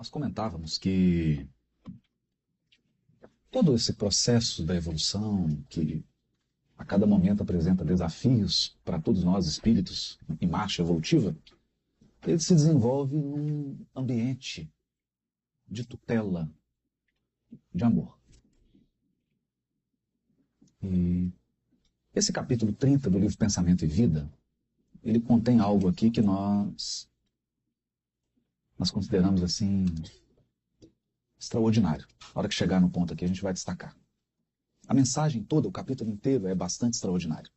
nós comentávamos que todo esse processo da evolução, que a cada momento apresenta desafios para todos nós espíritos em marcha evolutiva, ele se desenvolve num ambiente de tutela, de amor. E esse capítulo 30 do livro Pensamento e Vida, ele contém algo aqui que nós nós consideramos assim extraordinário. Na hora que chegar no ponto aqui, a gente vai destacar. A mensagem toda, o capítulo inteiro, é bastante extraordinário.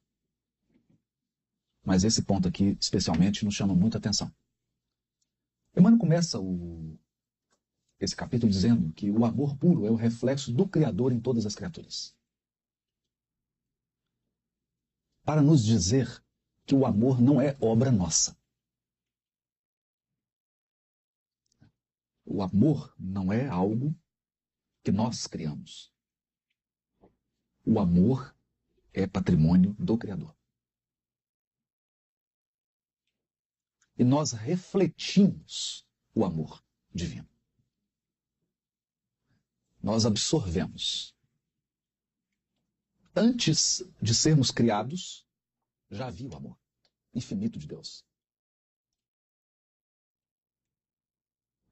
Mas esse ponto aqui, especialmente, nos chama muita atenção. Emmanuel começa o, esse capítulo dizendo que o amor puro é o reflexo do Criador em todas as criaturas. Para nos dizer que o amor não é obra nossa. O amor não é algo que nós criamos. O amor é patrimônio do Criador. E nós refletimos o amor divino. Nós absorvemos. Antes de sermos criados, já havia o amor infinito de Deus.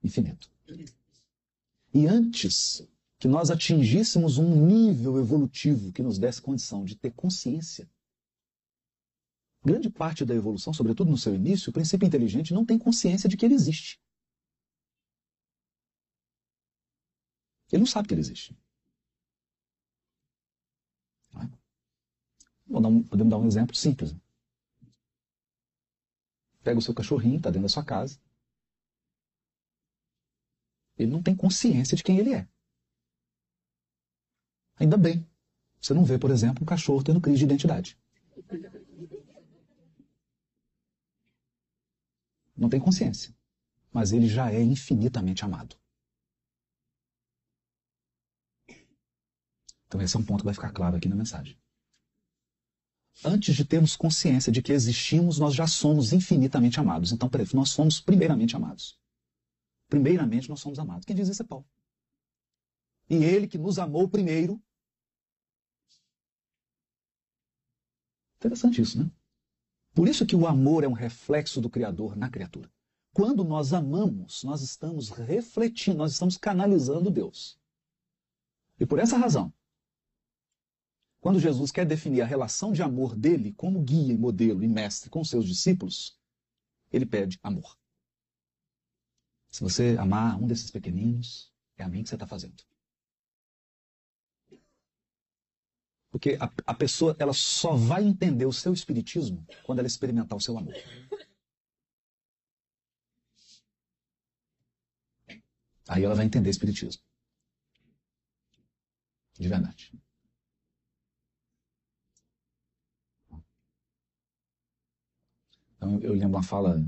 Infinito. E antes que nós atingíssemos um nível evolutivo que nos desse condição de ter consciência, grande parte da evolução, sobretudo no seu início, o princípio inteligente não tem consciência de que ele existe. Ele não sabe que ele existe. É? podemos dar um exemplo simples. Pega o seu cachorrinho, está dentro da sua casa, ele não tem consciência de quem ele é. Ainda bem. Você não vê, por exemplo, um cachorro tendo crise de identidade. Não tem consciência. Mas ele já é infinitamente amado. Então, esse é um ponto que vai ficar claro aqui na mensagem. Antes de termos consciência de que existimos, nós já somos infinitamente amados. Então, nós somos primeiramente amados. Primeiramente nós somos amados. Quem diz isso é Paulo. E ele que nos amou primeiro. Interessante isso, né? Por isso que o amor é um reflexo do Criador na criatura. Quando nós amamos, nós estamos refletindo, nós estamos canalizando Deus. E por essa razão, quando Jesus quer definir a relação de amor dele como guia, modelo e mestre com seus discípulos, ele pede amor. Se você amar um desses pequeninos, é a mim que você está fazendo. Porque a, a, pessoa ela só vai entender o seu espiritismo quando ela experimentar o seu amor. Aí ela vai entender espiritismo. De verdade. Então eu lembro uma fala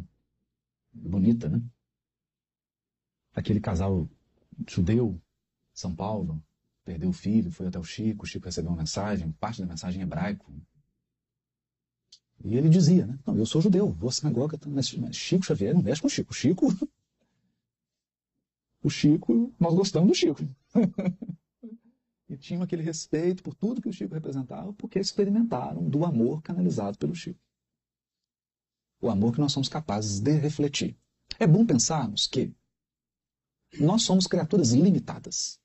bonita, né? Aquele casal judeu, São Paulo, perdeu o filho, foi até o Chico, o Chico recebeu uma mensagem, parte da mensagem em hebraico. E ele dizia, né? Não, eu sou judeu, vou à sinagoga, mas Chico Xavier não mexe com o Chico. O Chico. O Chico, nós gostamos do Chico. e tinham aquele respeito por tudo que o Chico representava, porque experimentaram do amor canalizado pelo Chico. O amor que nós somos capazes de refletir. É bom pensarmos que nós somos criaturas ilimitadas.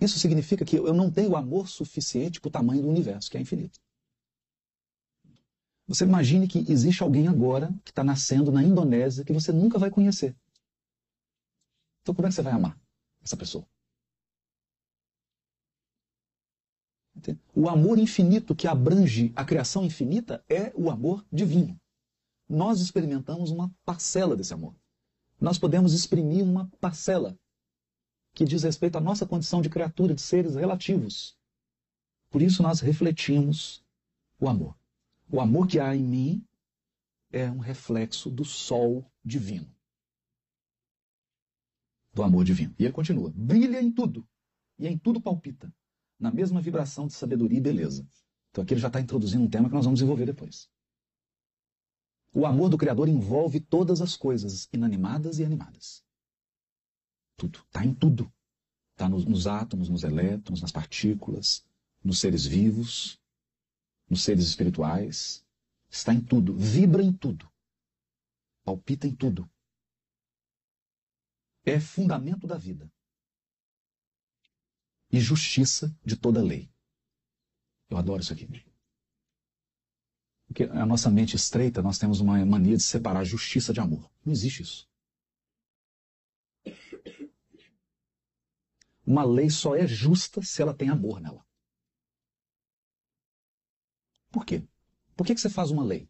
Isso significa que eu não tenho amor suficiente para o tamanho do universo, que é infinito. Você imagine que existe alguém agora que está nascendo na Indonésia que você nunca vai conhecer. Então, como é que você vai amar essa pessoa? O amor infinito que abrange a criação infinita é o amor divino nós experimentamos uma parcela desse amor. Nós podemos exprimir uma parcela que diz respeito à nossa condição de criatura, de seres relativos. Por isso nós refletimos o amor. O amor que há em mim é um reflexo do sol divino. Do amor divino. E ele continua: brilha em tudo, e em tudo palpita, na mesma vibração de sabedoria e beleza. Então aqui ele já está introduzindo um tema que nós vamos desenvolver depois. O amor do Criador envolve todas as coisas, inanimadas e animadas. Tudo. Está em tudo. Está nos, nos átomos, nos elétrons, nas partículas, nos seres vivos, nos seres espirituais. Está em tudo. Vibra em tudo. Palpita em tudo. É fundamento da vida. E justiça de toda lei. Eu adoro isso aqui. Porque a nossa mente estreita, nós temos uma mania de separar justiça de amor. Não existe isso. Uma lei só é justa se ela tem amor nela. Por quê? Por que, que você faz uma lei?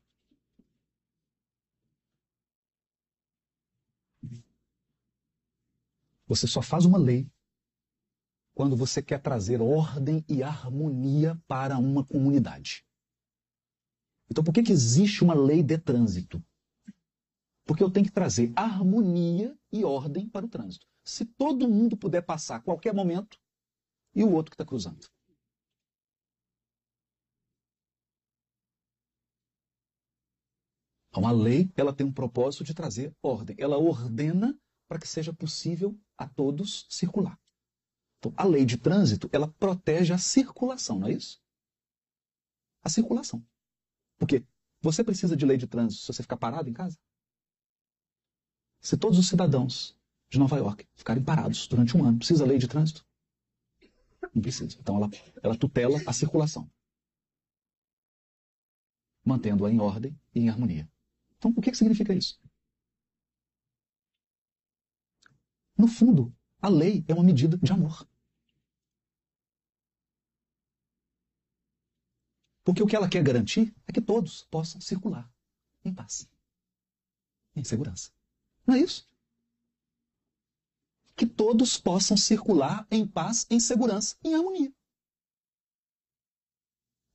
Você só faz uma lei quando você quer trazer ordem e harmonia para uma comunidade. Então, por que, que existe uma lei de trânsito? Porque eu tenho que trazer harmonia e ordem para o trânsito. Se todo mundo puder passar a qualquer momento, e o outro que está cruzando? Então, a lei ela tem um propósito de trazer ordem. Ela ordena para que seja possível a todos circular. Então, a lei de trânsito ela protege a circulação, não é isso? A circulação. Porque você precisa de lei de trânsito se você ficar parado em casa? Se todos os cidadãos de Nova York ficarem parados durante um ano, precisa lei de trânsito? Não precisa. Então ela, ela tutela a circulação, mantendo-a em ordem e em harmonia. Então o que, que significa isso? No fundo, a lei é uma medida de amor. Porque o que ela quer garantir é que todos possam circular em paz, em segurança. Não é isso? Que todos possam circular em paz, em segurança, em harmonia.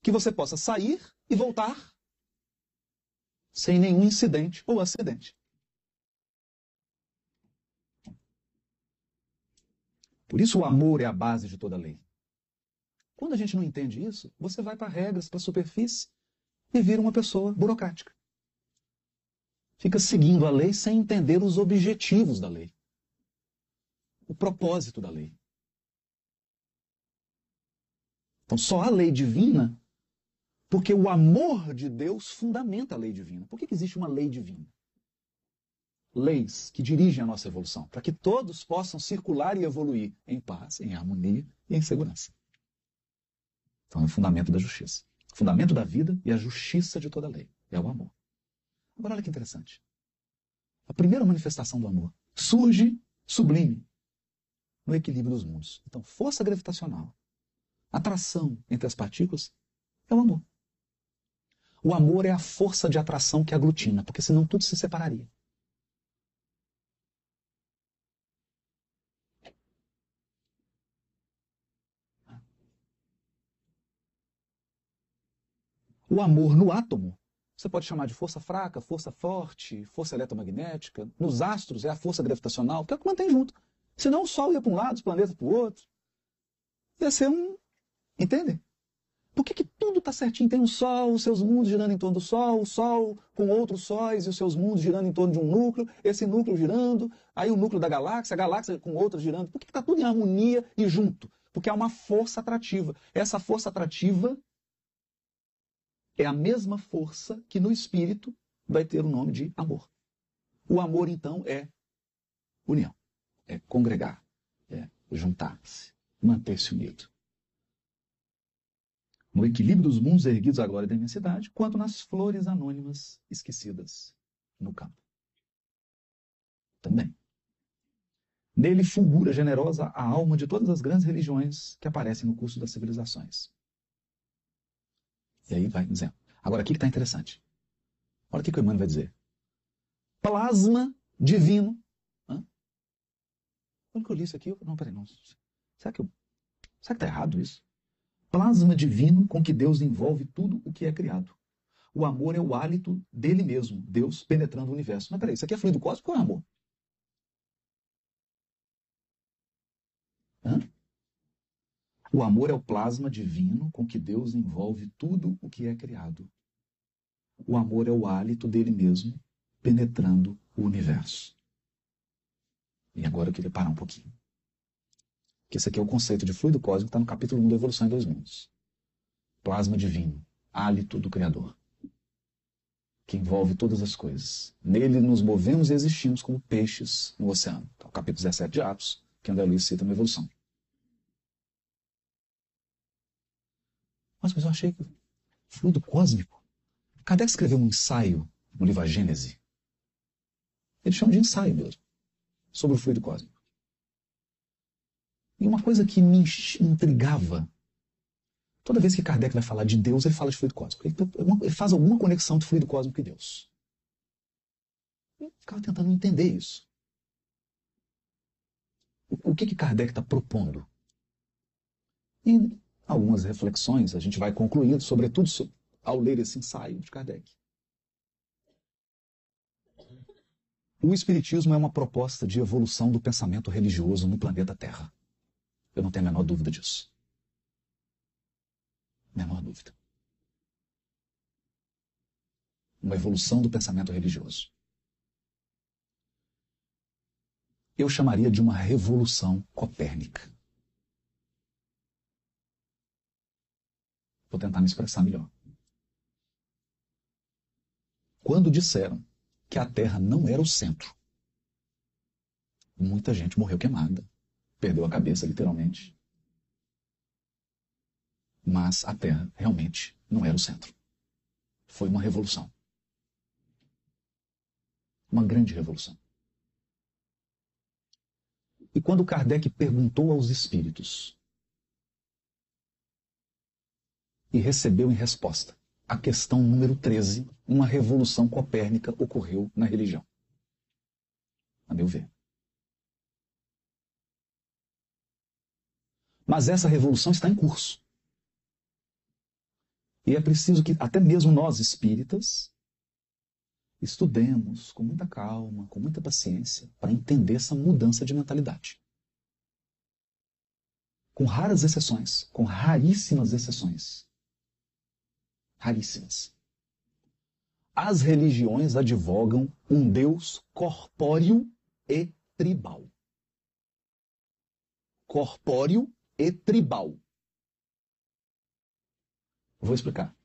Que você possa sair e voltar sem nenhum incidente ou acidente. Por isso o amor é a base de toda lei. Quando a gente não entende isso, você vai para regras, para superfície e vira uma pessoa burocrática. Fica seguindo a lei sem entender os objetivos da lei, o propósito da lei. Então, só a lei divina, porque o amor de Deus fundamenta a lei divina. Por que, que existe uma lei divina? Leis que dirigem a nossa evolução, para que todos possam circular e evoluir em paz, em harmonia e em segurança. Então é o fundamento da justiça. O fundamento da vida e a justiça de toda lei. É o amor. Agora olha que interessante. A primeira manifestação do amor surge sublime no equilíbrio dos mundos. Então, força gravitacional, atração entre as partículas, é o amor. O amor é a força de atração que aglutina, porque senão tudo se separaria. O amor no átomo, você pode chamar de força fraca, força forte, força eletromagnética. Nos astros é a força gravitacional, que é o que mantém junto. Senão o Sol ia para um lado, os planetas para o outro. Ia ser um. Entendem? Por que, que tudo está certinho? Tem um Sol, os seus mundos girando em torno do Sol, o Sol com outros sóis e os seus mundos girando em torno de um núcleo, esse núcleo girando, aí o núcleo da galáxia, a galáxia com outras girando. Por que está tudo em harmonia e junto? Porque há uma força atrativa. Essa força atrativa é a mesma força que no espírito vai ter o nome de amor. O amor, então, é união, é congregar, é juntar-se, manter-se unido. No equilíbrio dos mundos erguidos à glória da imensidade, quanto nas flores anônimas esquecidas no campo. Também. Nele fulgura generosa a alma de todas as grandes religiões que aparecem no curso das civilizações. E aí vai dizendo. Agora, aqui que está interessante. Olha o que, que o Emmanuel vai dizer. Plasma divino. Hã? Quando que eu li isso aqui, eu... não, peraí, não. Será que que está errado isso? Plasma divino com que Deus envolve tudo o que é criado. O amor é o hálito dele mesmo, Deus penetrando o universo. Mas peraí, isso aqui é fluido cósmico ou é amor? Hã? O amor é o plasma divino com que Deus envolve tudo o que é criado. O amor é o hálito dele mesmo penetrando o universo. E agora eu queria parar um pouquinho. Que esse aqui é o conceito de fluido cósmico, está no capítulo 1 da Evolução em Dois Mundos. Plasma divino, hálito do Criador, que envolve todas as coisas. Nele nos movemos e existimos como peixes no oceano. Então, capítulo 17 de Atos, que André Luiz cita na Evolução. Mas, eu achei que fluido cósmico. Kardec escreveu um ensaio no livro A Gênese. Ele chama de ensaio mesmo, sobre o fluido cósmico. E uma coisa que me intrigava, toda vez que Kardec vai falar de Deus, ele fala de fluido cósmico. Ele, faz alguma conexão de fluido cósmico e Deus. Eu ficava tentando entender isso. O, que, que Kardec está propondo? E algumas reflexões a gente vai concluindo, sobretudo ao ler esse ensaio de Kardec. O Espiritismo é uma proposta de evolução do pensamento religioso no planeta Terra. Eu não tenho a menor dúvida disso. Menor dúvida. Uma evolução do pensamento religioso. Eu chamaria de uma revolução copérnica. Vou tentar me expressar melhor. Quando disseram que a Terra não era o centro, muita gente morreu queimada, perdeu a cabeça literalmente. Mas a Terra realmente não era o centro. Foi uma revolução. Uma grande revolução. E quando Kardec perguntou aos espíritos e recebeu em resposta a questão número 13, uma revolução copérnica ocorreu na religião. A meu ver. Mas essa revolução está em curso. E é preciso que até mesmo nós espíritas estudemos com muita calma, com muita paciência, para entender essa mudança de mentalidade. Com raras exceções, com raríssimas exceções. Raríssimas. As religiões advogam um Deus corpóreo e tribal. Corpóreo e tribal. Vou explicar.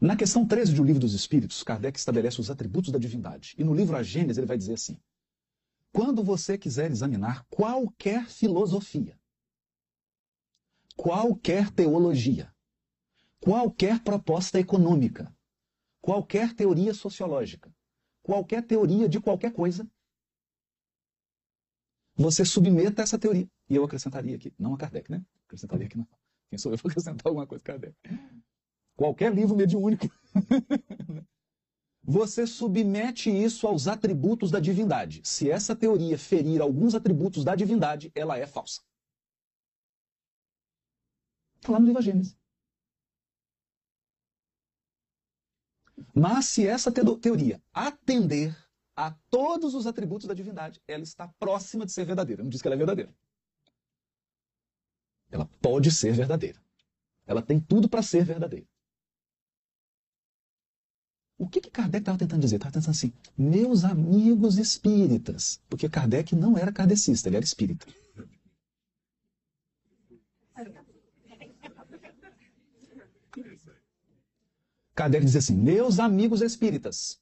Na questão 13 do Livro dos Espíritos, Kardec estabelece os atributos da divindade. E no livro A Gênesis ele vai dizer assim: Quando você quiser examinar qualquer filosofia, qualquer teologia, qualquer proposta econômica, qualquer teoria sociológica, qualquer teoria de qualquer coisa, você submeta essa teoria. E eu acrescentaria aqui, não a Kardec, né? Acrescentaria aqui não. Quem sou eu para acrescentar alguma coisa Kardec? Qualquer livro mediúnico. Você submete isso aos atributos da divindade. Se essa teoria ferir alguns atributos da divindade, ela é falsa. Está lá no livro Gênesis. Mas se essa teoria atender a todos os atributos da divindade, ela está próxima de ser verdadeira. Não diz que ela é verdadeira. Ela pode ser verdadeira. Ela tem tudo para ser verdadeira. O que, que Kardec estava tentando dizer? Estava tentando assim, meus amigos espíritas. Porque Kardec não era kardecista, ele era espírita. Kardec diz assim, meus amigos espíritas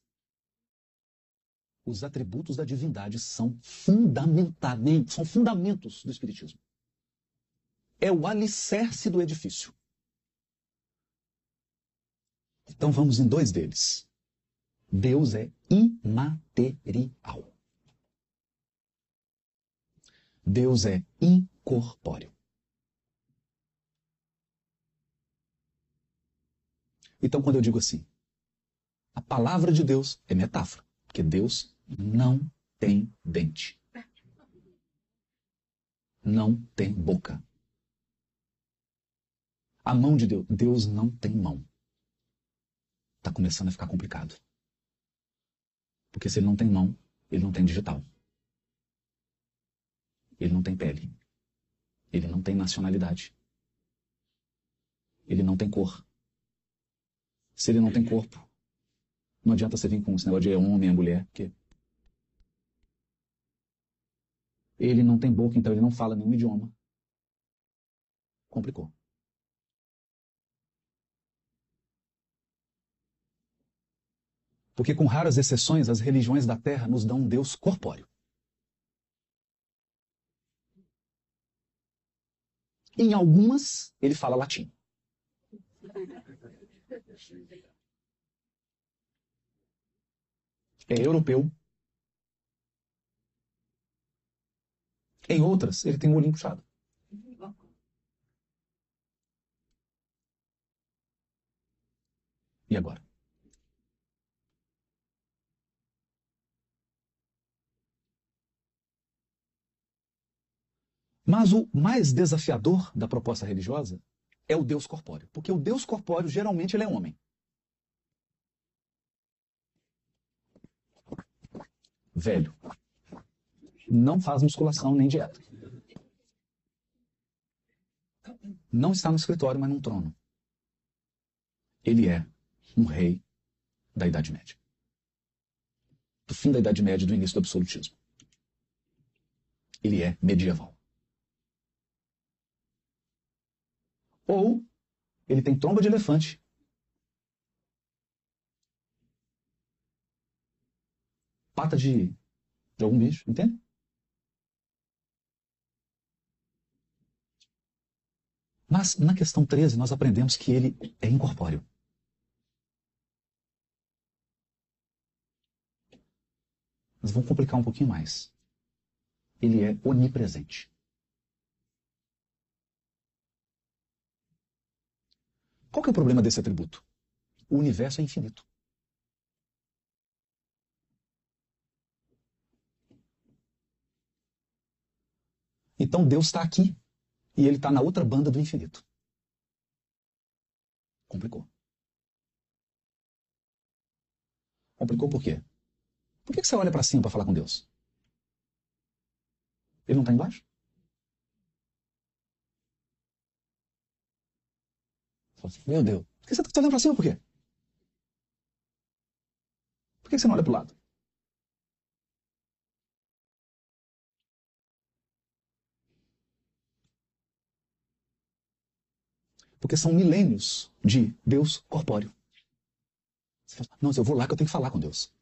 os atributos da divindade são fundamentalmente, são fundamentos do Espiritismo. É o alicerce do edifício. Então vamos em dois deles. Deus é imaterial. Deus é incorpóreo. Então, quando eu digo assim, a palavra de Deus é metáfora, porque Deus não tem dente. Não tem boca. A mão de Deus, Deus não tem mão. Está começando a ficar complicado. Porque se ele não tem mão, ele não tem digital. Ele não tem pele. Ele não tem nacionalidade. Ele não tem cor. Se ele não tem corpo, não adianta você vir com esse negócio de homem, mulher, porque ele não tem boca, então ele não fala nenhum idioma. Complicou. Porque, com raras exceções, as religiões da Terra nos dão um Deus corpóreo. Em algumas, ele fala latim. É europeu. Em outras, ele tem o olhinho puxado. E agora? Mas o mais desafiador da proposta religiosa é o Deus corpóreo, porque o Deus corpóreo geralmente ele é homem. Velho. Não faz musculação nem dieta. Não está no escritório, mas num trono. Ele é um rei da Idade Média. Do fim da Idade Média e do início do absolutismo. Ele é medieval. Ou ele tem tromba de elefante. Pata de, de algum bicho, entende? Mas na questão 13 nós aprendemos que ele é incorpóreo. Mas vamos complicar um pouquinho mais. Ele é onipresente. Qual que é o problema desse atributo? O universo é infinito. Então Deus está aqui e ele está na outra banda do infinito. Complicou. Complicou por quê? Por que você olha para cima para falar com Deus? Ele não está embaixo? Assim, Meu Deus, por que você está olhando para cima por quê? Por que você não olha para o lado? Porque são milênios de Deus corpóreo. Você fala, não, eu vou lá que eu tenho que falar com Deus.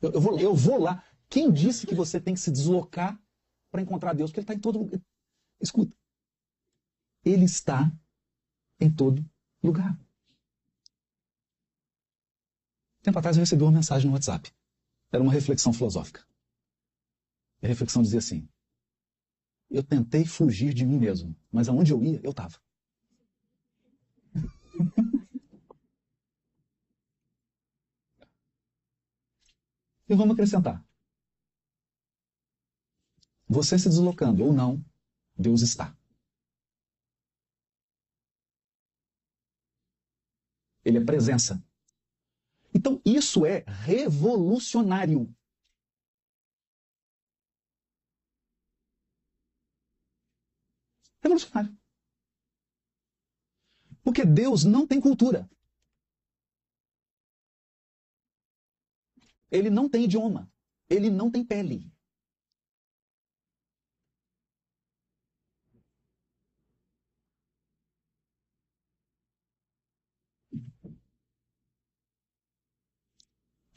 Eu, eu, vou, eu vou lá. Quem disse que você tem que se deslocar para encontrar Deus? Porque Ele está em todo lugar. Escuta. Ele está em todo lugar. Tempo atrás eu recebi uma mensagem no WhatsApp. Era uma reflexão filosófica. A reflexão dizia assim: Eu tentei fugir de mim mesmo, mas aonde eu ia, eu estava. e vamos acrescentar. Você se deslocando ou não, Deus está. Ele é presença. Então, isso é revolucionário. Revolucionário. Porque Deus não tem cultura. Ele não tem idioma. Ele não tem pele.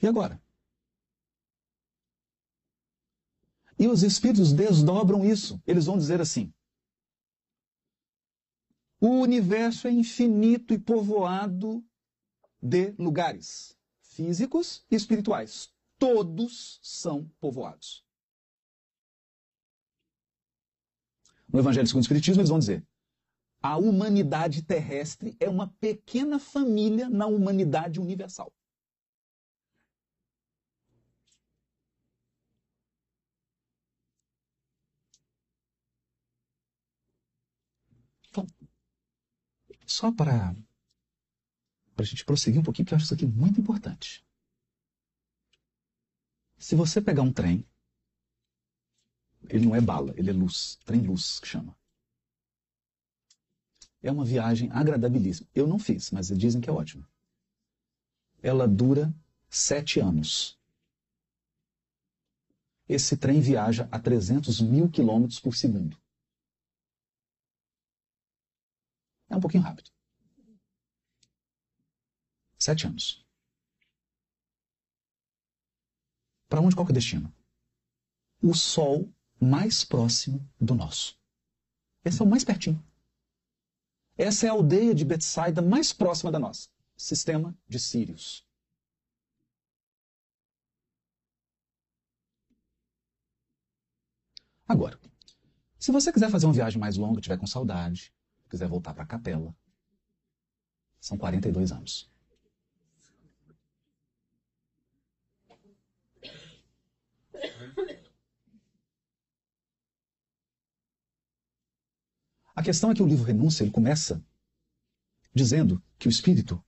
E agora? E os espíritos desdobram isso. Eles vão dizer assim: o universo é infinito e povoado de lugares físicos e espirituais. Todos são povoados. No Evangelho segundo o Espiritismo, eles vão dizer: a humanidade terrestre é uma pequena família na humanidade universal. Então, só para a gente prosseguir um pouquinho, porque eu acho isso aqui muito importante. Se você pegar um trem, ele não é bala, ele é luz, trem luz que chama. É uma viagem agradabilíssima. Eu não fiz, mas dizem que é ótimo. ela dura sete anos. Esse trem viaja a 300 mil quilômetros por segundo. É um pouquinho rápido. Sete anos. Para onde qual que é o destino? O Sol mais próximo do nosso. Esse é o mais pertinho. Essa é a aldeia de Betsaida mais próxima da nossa. Sistema de Sírios. Agora, se você quiser fazer uma viagem mais longa, tiver com saudade, quiser voltar para a capela, são 42 anos. A questão é que o livro Renúncia ele começa dizendo que o espírito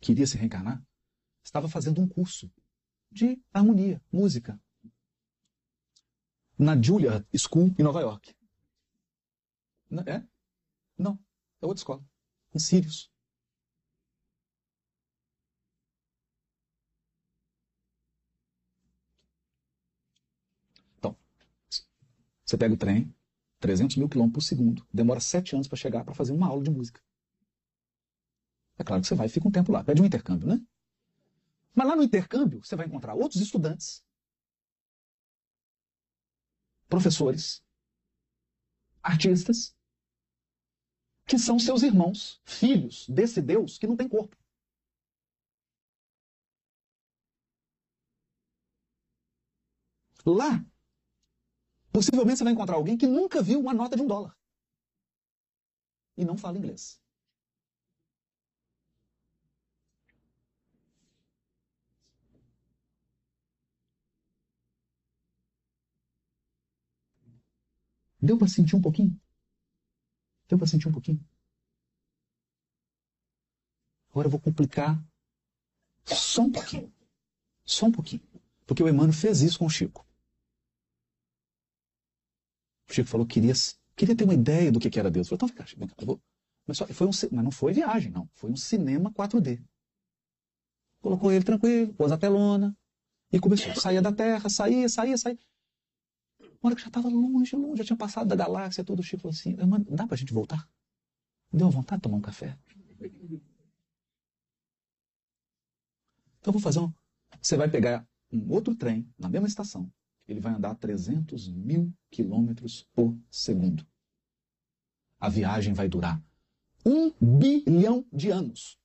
que iria se reencarnar estava fazendo um curso de harmonia, música, na Juilliard School em Nova York. É? Não, é outra escola, em Sirius. Então, você pega o trem, 300 mil quilômetros por segundo, demora sete anos para chegar para fazer uma aula de música. É claro que você vai e fica um tempo lá, pede um intercâmbio, né? Mas lá no intercâmbio, você vai encontrar outros estudantes professores, artistas, que são seus irmãos, filhos desse Deus que não tem corpo. Lá, possivelmente você vai encontrar alguém que nunca viu uma nota de um dólar e não fala inglês. Deu para sentir um pouquinho? Deu para sentir um pouquinho? Agora eu vou complicar só um pouquinho. Só um pouquinho. Porque o Emmanuel fez isso com o Chico. O Chico falou que queria, queria ter uma ideia do que era Deus. Eu falei, então, vem cá, eu vou. Mas, só, foi um, mas não foi viagem, não. Foi um cinema 4D. Colocou ele tranquilo, pôs a telona e começou. Saía da Terra, saía, saía, saía. Hora que já estava longe, longe, já tinha passado da galáxia, todo o Chico falou assim, mano, dá pra gente voltar? Deu vontade de tomar um café? Então vou fazer um... Você vai pegar um outro trem na mesma estação. Ele vai andar 300 mil quilômetros por segundo. A viagem vai durar um bilhão de anos.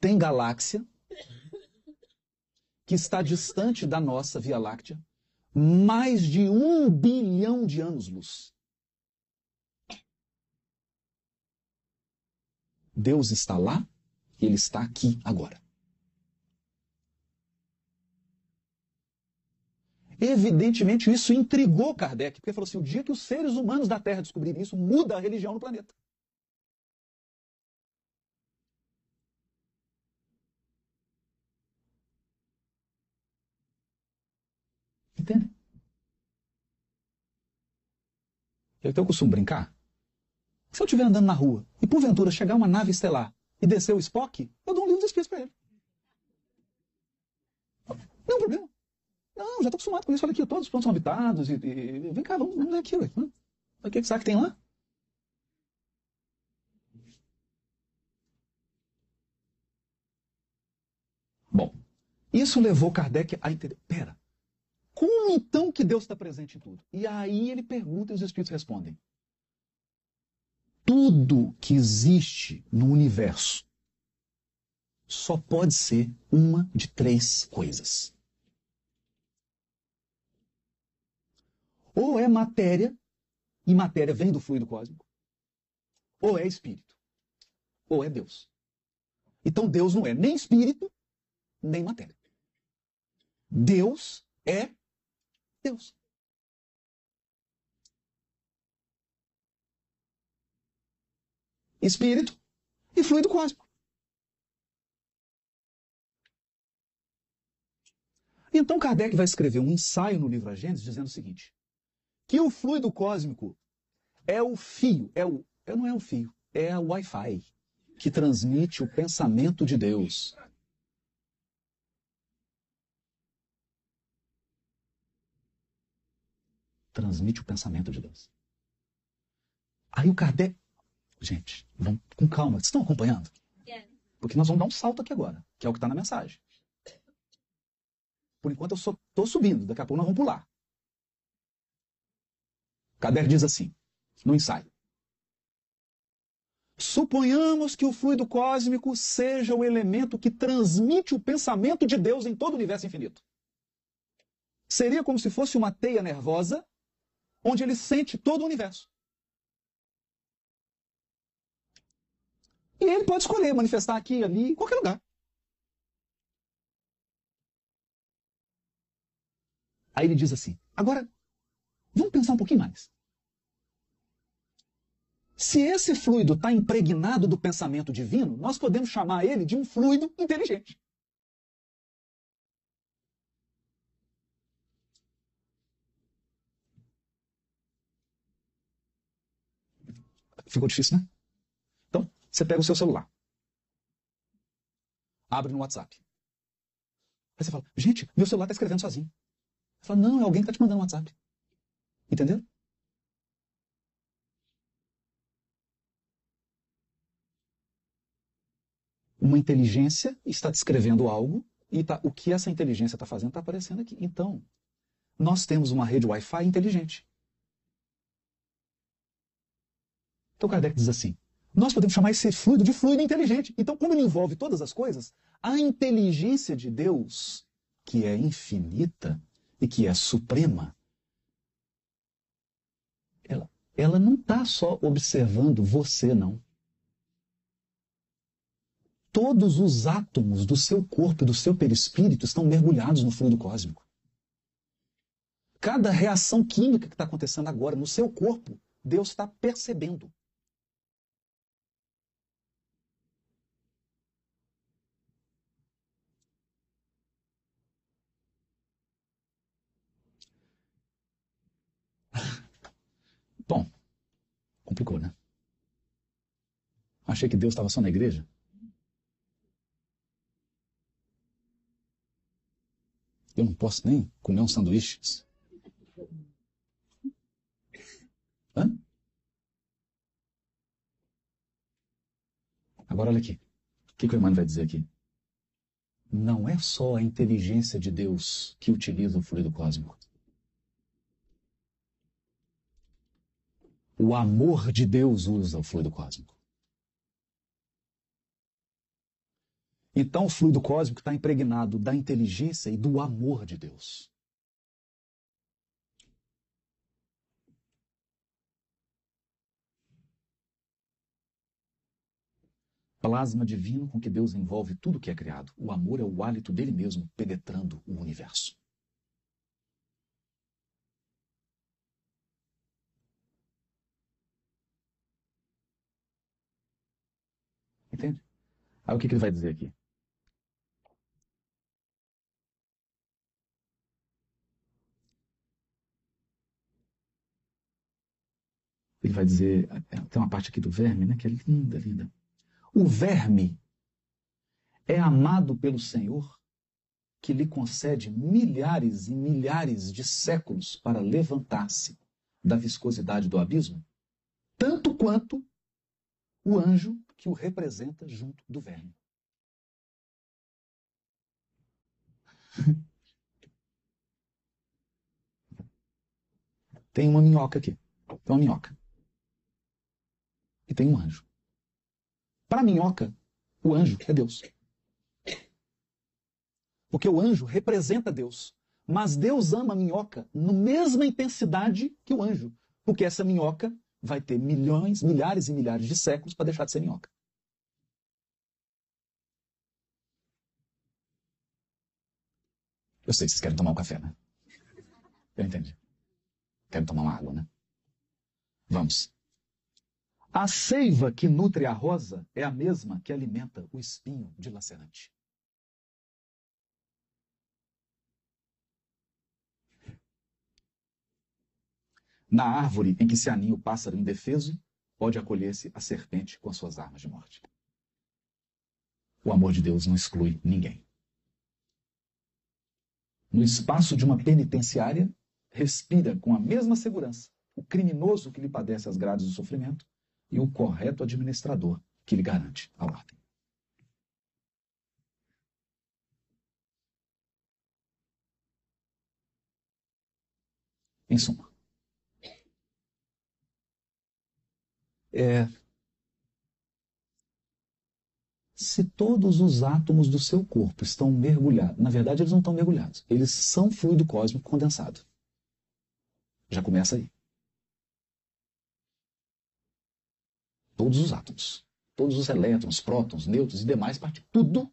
Tem galáxia que está distante da nossa Via Láctea mais de um bilhão de anos-luz. Deus está lá e Ele está aqui agora. Evidentemente, isso intrigou Kardec, porque ele falou assim: o dia que os seres humanos da Terra descobrirem isso, muda a religião no planeta. Entende? Eu o costume brincar. Se eu estiver andando na rua e porventura chegar uma nave estelar e descer o Spock, eu dou um livro dos espíritos para ele. Não problema. Não, já estou acostumado com isso. Olha aqui, todos os pontos são habitados. E, e, vem cá, vamos, vamos ver aqui. Ué. O que, que será que tem lá? Bom, isso levou Kardec a entender. Pera, como então que Deus está presente em tudo? E aí ele pergunta e os Espíritos respondem. Tudo que existe no universo só pode ser uma de três coisas. Ou é matéria, e matéria vem do fluido cósmico, ou é espírito, ou é Deus. Então Deus não é nem espírito, nem matéria. Deus é Deus. Espírito e fluido cósmico. Então Kardec vai escrever um ensaio no livro A Gênesis dizendo o seguinte: que o fluido cósmico é o fio, é o, não é o fio, é o Wi-Fi que transmite o pensamento de Deus. Transmite o pensamento de Deus. Aí o Kardec. Gente, vamos com calma. Vocês estão acompanhando? Porque nós vamos dar um salto aqui agora, que é o que está na mensagem. Por enquanto eu estou subindo, daqui a pouco nós vamos pular. Kardec diz assim, no ensaio. Suponhamos que o fluido cósmico seja o elemento que transmite o pensamento de Deus em todo o universo infinito. Seria como se fosse uma teia nervosa onde ele sente todo o universo. E ele pode escolher manifestar aqui, ali, em qualquer lugar. Aí ele diz assim: agora, vamos pensar um pouquinho mais. Se esse fluido está impregnado do pensamento divino, nós podemos chamar ele de um fluido inteligente. Ficou difícil, né? Então, você pega o seu celular. Abre no WhatsApp. Aí você fala, gente, meu celular está escrevendo sozinho. Você fala, não, é alguém que está te mandando no WhatsApp. Entendeu? uma inteligência está descrevendo algo e tá, o que essa inteligência está fazendo está aparecendo aqui. Então, nós temos uma rede Wi-Fi inteligente. Então Kardec diz assim: nós podemos chamar esse fluido de fluido inteligente. Então, como ele envolve todas as coisas, a inteligência de Deus, que é infinita e que é suprema, ela, ela não está só observando você, não todos os átomos do seu corpo e do seu perispírito estão mergulhados no fluido cósmico. Cada reação química que está acontecendo agora no seu corpo, Deus está percebendo. Bom, complicou, né? Achei que Deus estava só na igreja. Eu não posso nem comer um sanduíche. Hã? Agora olha aqui. O que, que o Emmanuel vai dizer aqui? Não é só a inteligência de Deus que utiliza o fluido cósmico. O amor de Deus usa o fluido cósmico. Então o fluido cósmico está impregnado da inteligência e do amor de Deus. Plasma divino com que Deus envolve tudo que é criado. O amor é o hálito dele mesmo penetrando o universo. Entende? Aí o que, que ele vai dizer aqui? ele vai dizer, tem uma parte aqui do verme, né, que é linda, linda. O verme é amado pelo Senhor que lhe concede milhares e milhares de séculos para levantar-se da viscosidade do abismo, tanto quanto o anjo que o representa junto do verme. Tem uma minhoca aqui. Tem uma minhoca e tem um anjo. Para a minhoca, o anjo é Deus. Porque o anjo representa Deus. Mas Deus ama a minhoca na mesma intensidade que o anjo. Porque essa minhoca vai ter milhões, milhares e milhares de séculos para deixar de ser minhoca. Eu sei, vocês querem tomar um café, né? Eu entendi. Querem tomar uma água, né? Vamos. A seiva que nutre a rosa é a mesma que alimenta o espinho dilacerante. Na árvore em que se aninha o pássaro indefeso, pode acolher-se a serpente com as suas armas de morte. O amor de Deus não exclui ninguém. No espaço de uma penitenciária, respira com a mesma segurança o criminoso que lhe padece as grades do sofrimento e o correto administrador que lhe garante a ordem. Em suma, é, se todos os átomos do seu corpo estão mergulhados, na verdade eles não estão mergulhados, eles são fluido cósmico condensado. Já começa aí. Todos os átomos, todos os elétrons, prótons, nêutrons e demais partículas, tudo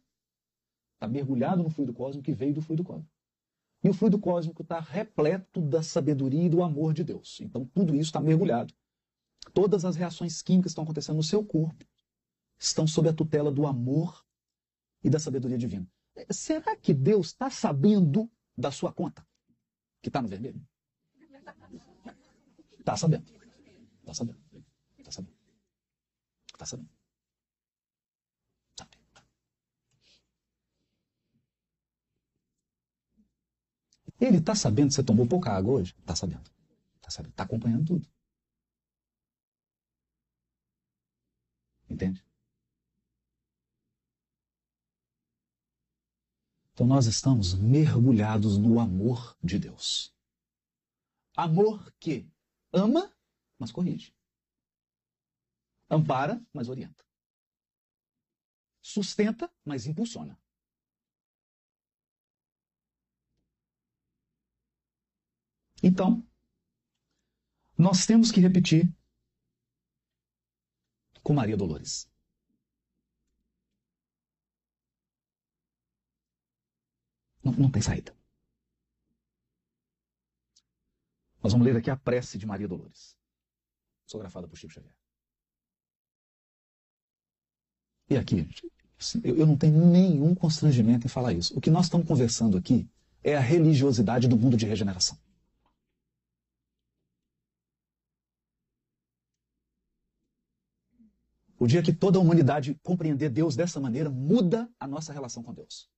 está mergulhado no fluido cósmico que veio do fluido cósmico. E o fluido cósmico está repleto da sabedoria e do amor de Deus. Então tudo isso está mergulhado. Todas as reações químicas que estão acontecendo no seu corpo estão sob a tutela do amor e da sabedoria divina. Será que Deus está sabendo da sua conta? Que está no vermelho? Está sabendo. Está sabendo. Está sabendo. Está sabendo. Tá. Ele está sabendo que você tomou pouca água hoje? Está sabendo. Está sabendo. Está acompanhando tudo. Entende? Então nós estamos mergulhados no amor de Deus. Amor que ama, mas corrige. Ampara, mas orienta. Sustenta, mas impulsiona. Então, nós temos que repetir com Maria Dolores. Não, não tem saída. Nós vamos ler aqui a prece de Maria Dolores, psicografada por Chico Xavier. E aqui, assim, eu não tenho nenhum constrangimento em falar isso. O que nós estamos conversando aqui é a religiosidade do mundo de regeneração. O dia que toda a humanidade compreender Deus dessa maneira, muda a nossa relação com Deus.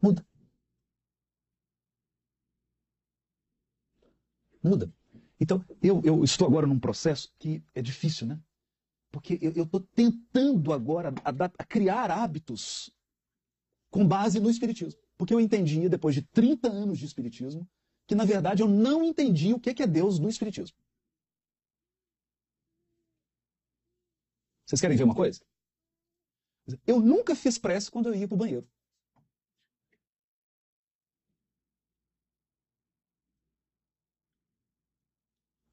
Muda. Muda. Então, eu, eu estou agora num processo que é difícil, né? Porque eu estou tentando agora a, criar hábitos com base no Espiritismo. Porque eu entendia, depois de 30 anos de Espiritismo, que na verdade eu não entendi o que é Deus no Espiritismo. Vocês querem ver uma coisa? Eu nunca fiz prece quando eu ia para o banheiro.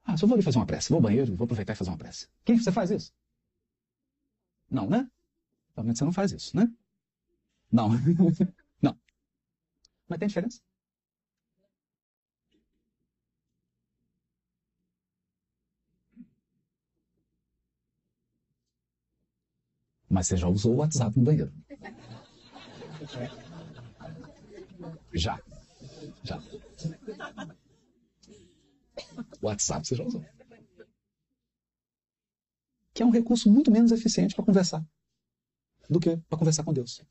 Ah, só vou ali fazer uma prece. Vou ao banheiro, vou aproveitar e fazer uma prece. Quem você faz isso? Não, né? Provavelmente você não faz isso, né? Não. não. Mas tem diferença? Mas você já usou o WhatsApp no banheiro? Já. Já. WhatsApp você já usou. Que é um recurso muito menos eficiente para conversar do que para conversar com Deus.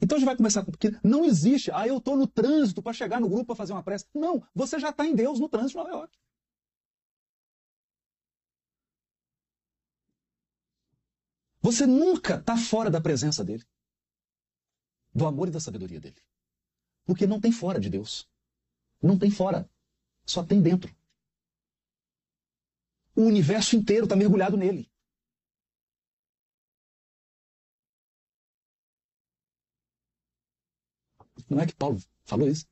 Então a gente vai começar com. Porque não existe, ah, eu estou no trânsito para chegar no grupo para fazer uma prece. Não, você já está em Deus no trânsito de Nova York. Você nunca está fora da presença dele, do amor e da sabedoria dele. Porque não tem fora de Deus. Não tem fora. Só tem dentro. O universo inteiro está mergulhado nele. Não é que Paulo falou isso?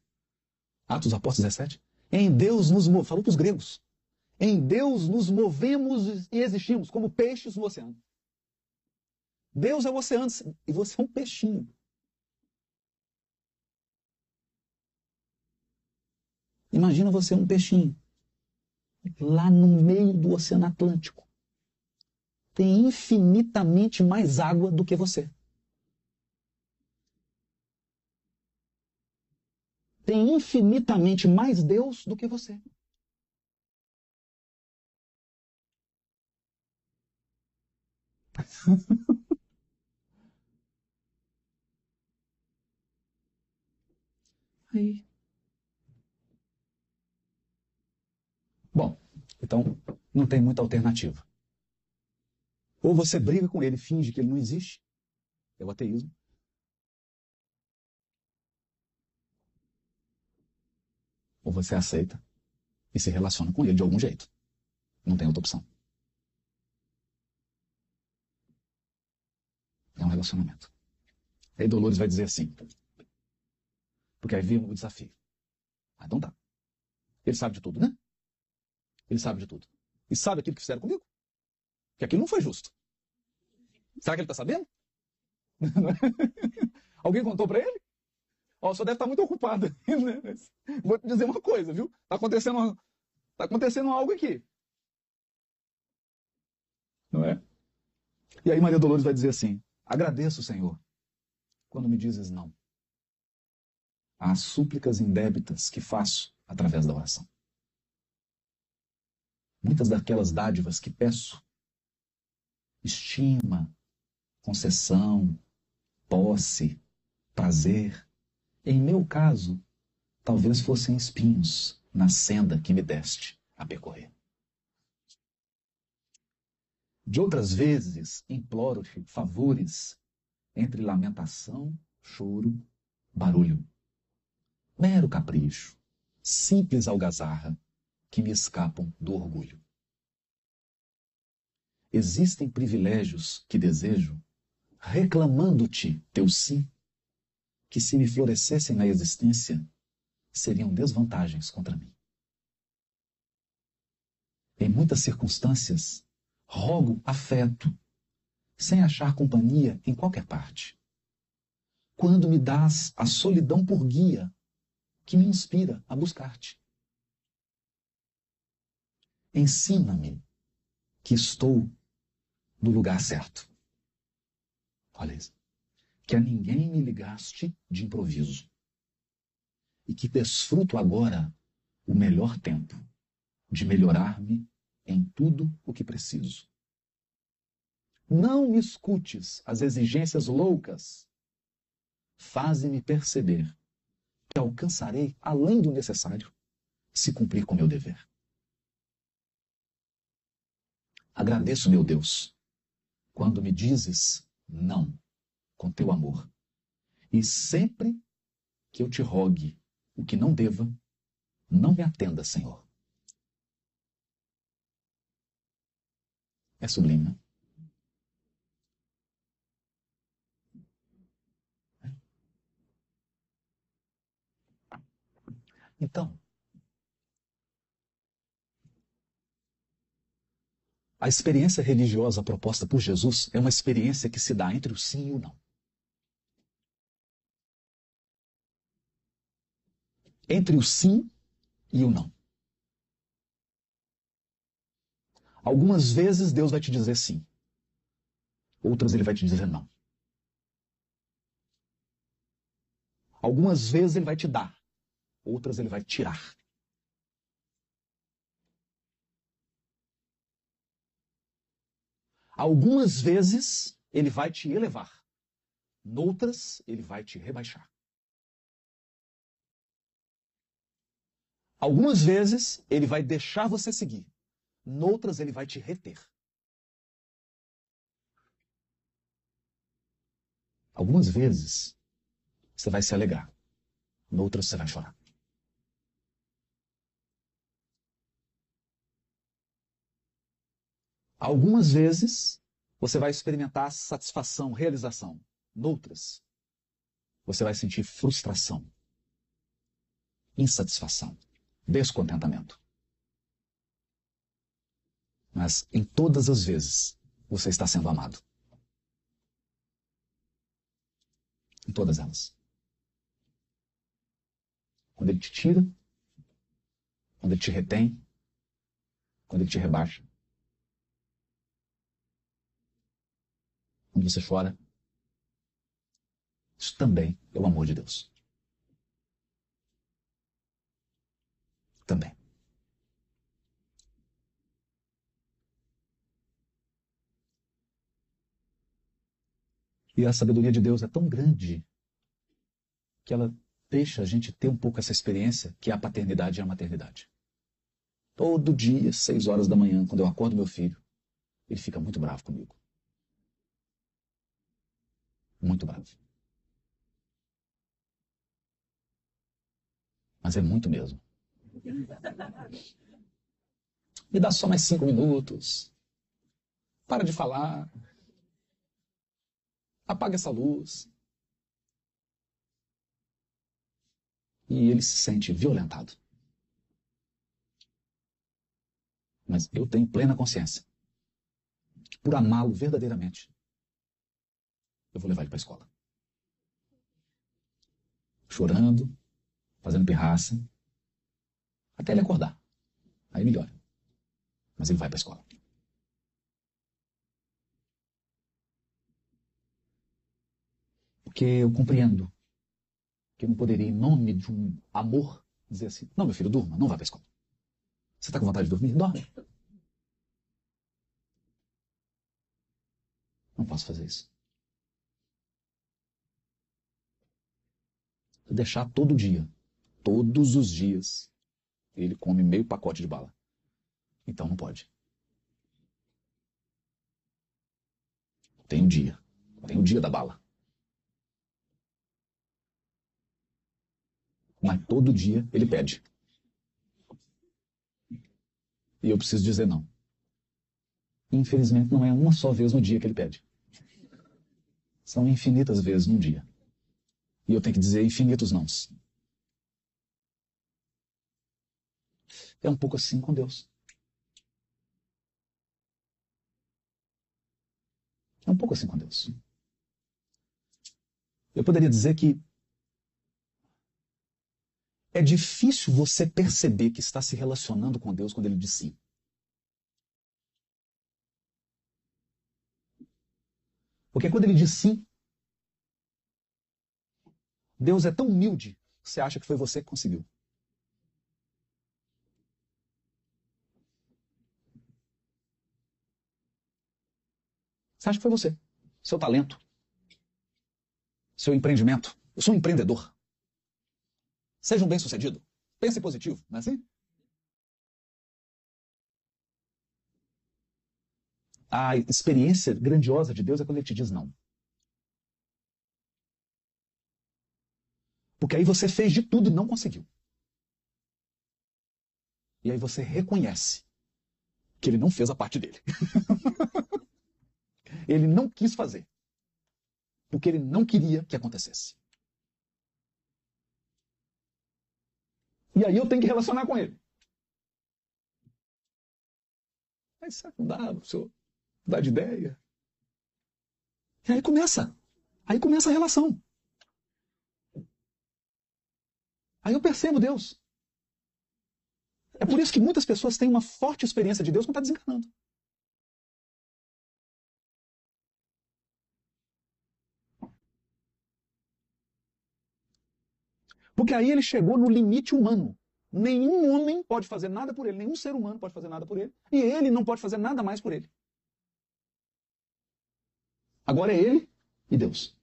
Atos Apóstolos 17? Em Deus nos movemos. Falou para os gregos. Em Deus nos movemos e existimos como peixes no oceano. Deus é o oceano e você é um peixinho. Imagina você um peixinho lá no meio do Oceano Atlântico. Tem infinitamente mais água do que você. Tem infinitamente mais Deus do que você. Aí. Bom, então não tem muita alternativa. Ou você briga com ele, finge que ele não existe, é o ateísmo. Ou você aceita e se relaciona com ele de algum jeito. Não tem outra opção. É um relacionamento. Aí Dolores vai dizer assim. Porque aí vem o desafio. Ah, então tá. Ele sabe de tudo, né? Ele sabe de tudo. E sabe aquilo que fizeram comigo? Que aquilo não foi justo. Será que ele está sabendo? Alguém contou para ele? Ó, só deve estar tá muito ocupado. Né? Vou te dizer uma coisa, viu? Está acontecendo, tá acontecendo algo aqui. Não é? E aí Maria Dolores vai dizer assim: Agradeço, Senhor, quando me dizes não. Às súplicas indébitas que faço através da oração. Muitas daquelas dádivas que peço, estima, concessão, posse, prazer, em meu caso, talvez fossem espinhos na senda que me deste a percorrer. De outras vezes, imploro-te favores entre lamentação, choro, barulho. Mero capricho, simples algazarra que me escapam do orgulho. Existem privilégios que desejo, reclamando-te teu sim, que se me florescessem na existência, seriam desvantagens contra mim. Em muitas circunstâncias, rogo afeto, sem achar companhia em qualquer parte. Quando me dás a solidão por guia, que me inspira a buscar-te. Ensina-me que estou no lugar certo. Olha isso. Que a ninguém me ligaste de improviso. E que desfruto agora o melhor tempo de melhorar-me em tudo o que preciso. Não me escutes as exigências loucas. Faze-me perceber alcançarei além do necessário se cumprir com meu dever. Agradeço, meu Deus, quando me dizes não com teu amor. E sempre que eu te rogue o que não deva, não me atenda, Senhor. É sublime, né? Então, a experiência religiosa proposta por Jesus é uma experiência que se dá entre o sim e o não. Entre o sim e o não. Algumas vezes Deus vai te dizer sim. Outras ele vai te dizer não. Algumas vezes ele vai te dar. Outras ele vai tirar. Algumas vezes ele vai te elevar. Noutras ele vai te rebaixar. Algumas vezes ele vai deixar você seguir noutras ele vai te reter. Algumas vezes você vai se alegar, noutras você vai chorar. Algumas vezes você vai experimentar satisfação, realização, noutras você vai sentir frustração, insatisfação, descontentamento. Mas em todas as vezes você está sendo amado. Em todas elas. Quando ele te tira, quando ele te retém, quando ele te rebaixa. Quando você chora. Isso também é o amor de Deus. também. E a sabedoria de Deus é tão grande que ela deixa a gente ter um pouco essa experiência que é a paternidade e a maternidade. Todo dia, seis horas da manhã, quando eu acordo meu filho, ele fica muito bravo comigo. Muito bravo. Mas é muito mesmo. Me dá só mais cinco minutos. Para de falar. Apaga essa luz. E ele se sente violentado. Mas eu tenho plena consciência por amá-lo verdadeiramente, eu vou levar ele para a escola. Chorando, fazendo pirraça, até ele acordar. Aí melhora. Mas ele vai para a escola. Porque eu compreendo que eu não poderia, em nome de um amor, dizer assim: não, meu filho, durma, não vá para a escola. Você está com vontade de dormir? Dorme. Não posso fazer isso. Vou deixar todo dia, todos os dias, ele come meio pacote de bala. Então não pode. Tem um dia. Tem o dia da bala. Mas todo dia ele pede. E eu preciso dizer não. Infelizmente, não é uma só vez no dia que ele pede. São infinitas vezes num dia. E eu tenho que dizer infinitos nãos. É um pouco assim com Deus. É um pouco assim com Deus. Eu poderia dizer que é difícil você perceber que está se relacionando com Deus quando ele diz sim. Porque quando ele diz sim, Deus é tão humilde que você acha que foi você que conseguiu. Você acha que foi você, seu talento, seu empreendimento. Eu sou um empreendedor. Seja um bem-sucedido. Pense positivo, não é assim? A experiência grandiosa de Deus é quando Ele te diz não. Porque aí você fez de tudo e não conseguiu. E aí você reconhece que ele não fez a parte dele. ele não quis fazer. Porque ele não queria que acontecesse. E aí eu tenho que relacionar com ele. Aí será que não dá o senhor dar de ideia? E aí começa. Aí começa a relação. Aí eu percebo Deus. É por isso que muitas pessoas têm uma forte experiência de Deus quando está desencarnando. Porque aí ele chegou no limite humano. Nenhum homem pode fazer nada por ele, nenhum ser humano pode fazer nada por ele, e ele não pode fazer nada mais por ele. Agora é ele e Deus.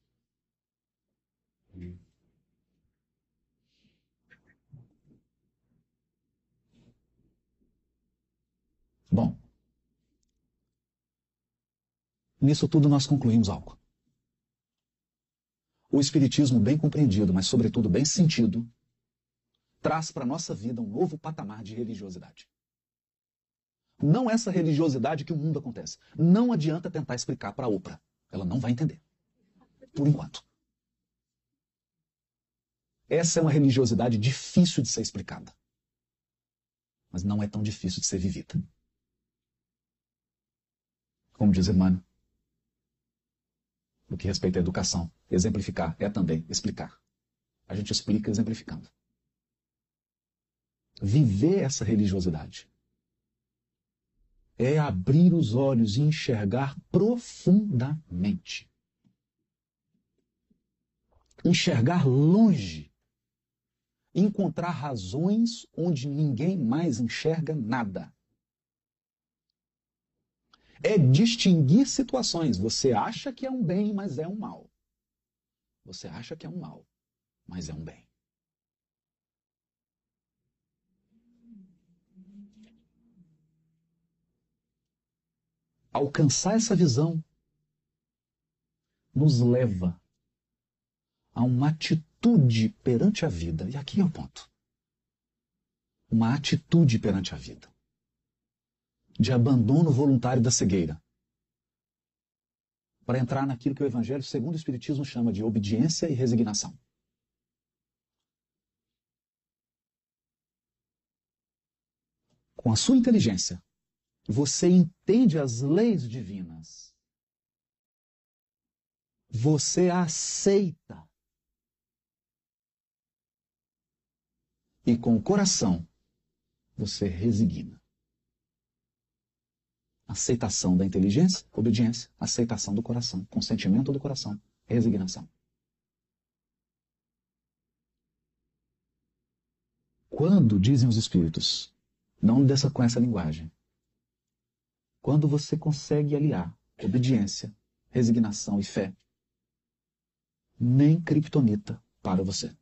Bom, nisso tudo nós concluímos algo o Espiritismo bem compreendido, mas sobretudo bem sentido, traz para a nossa vida um novo patamar de religiosidade. Não essa religiosidade que o mundo acontece. Não adianta tentar explicar para a Oprah. Ela não vai entender. Por enquanto. Essa é uma religiosidade difícil de ser explicada. Mas não é tão difícil de ser vivida. Como diz Emmanuel, no que respeita à educação. Exemplificar é também explicar. A gente explica exemplificando. Viver essa religiosidade é abrir os olhos e enxergar profundamente. Enxergar longe. encontrar razões onde ninguém mais enxerga nada. É distinguir situações. Você acha que é um bem, mas é um mal. Você acha que é um mal, mas é um bem. Alcançar essa visão nos leva a uma atitude perante a vida. E aqui é o ponto. Uma atitude perante a vida. De abandono voluntário da cegueira. Para entrar naquilo que o Evangelho, segundo o Espiritismo, chama de obediência e resignação. Com a sua inteligência, você entende as leis divinas. Você aceita. E com o coração, você resigna. Aceitação da inteligência, obediência. Aceitação do coração, consentimento do coração, resignação. Quando, dizem os espíritos, não dessa, com essa linguagem, quando você consegue aliar obediência, resignação e fé, nem criptonita para você.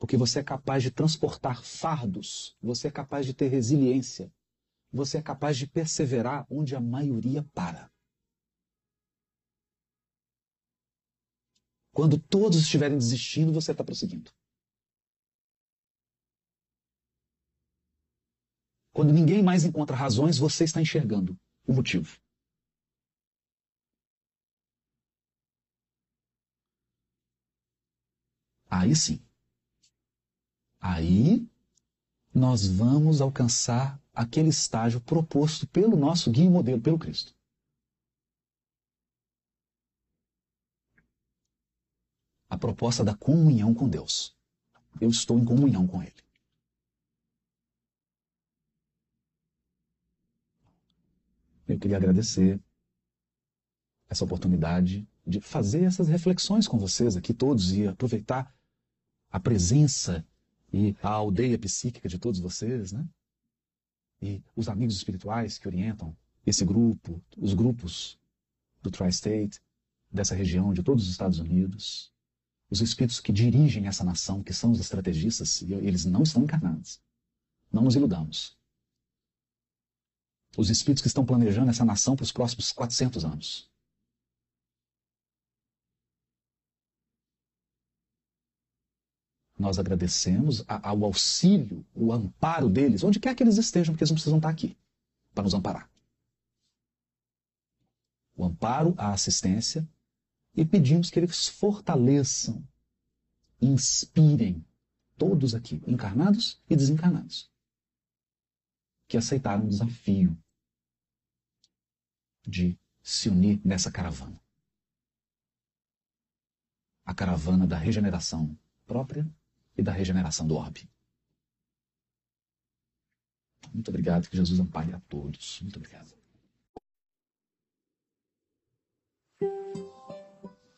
Porque você é capaz de transportar fardos, você é capaz de ter resiliência, você é capaz de perseverar onde a maioria para. Quando todos estiverem desistindo, você está prosseguindo. Quando ninguém mais encontra razões, você está enxergando o motivo. Aí sim. Aí nós vamos alcançar aquele estágio proposto pelo nosso guia modelo, pelo Cristo. A proposta da comunhão com Deus. Eu estou em comunhão com Ele. Eu queria agradecer essa oportunidade de fazer essas reflexões com vocês aqui todos e aproveitar a presença e a aldeia psíquica de todos vocês, né? E os amigos espirituais que orientam esse grupo, os grupos do Tri-State, dessa região, de todos os Estados Unidos, os espíritos que dirigem essa nação, que são os estrategistas, e eles não estão encarnados. Não nos iludamos os espíritos que estão planejando essa nação para os próximos 400 anos. Nós agradecemos ao auxílio, o amparo deles, onde quer que eles estejam, porque eles não precisam estar aqui para nos amparar. O amparo, a assistência, e pedimos que eles fortaleçam, inspirem todos aqui, encarnados e desencarnados, que aceitaram o desafio de se unir nessa caravana. A caravana da regeneração própria e da regeneração do orbe. Muito obrigado, que Jesus ampare a todos. Muito obrigado.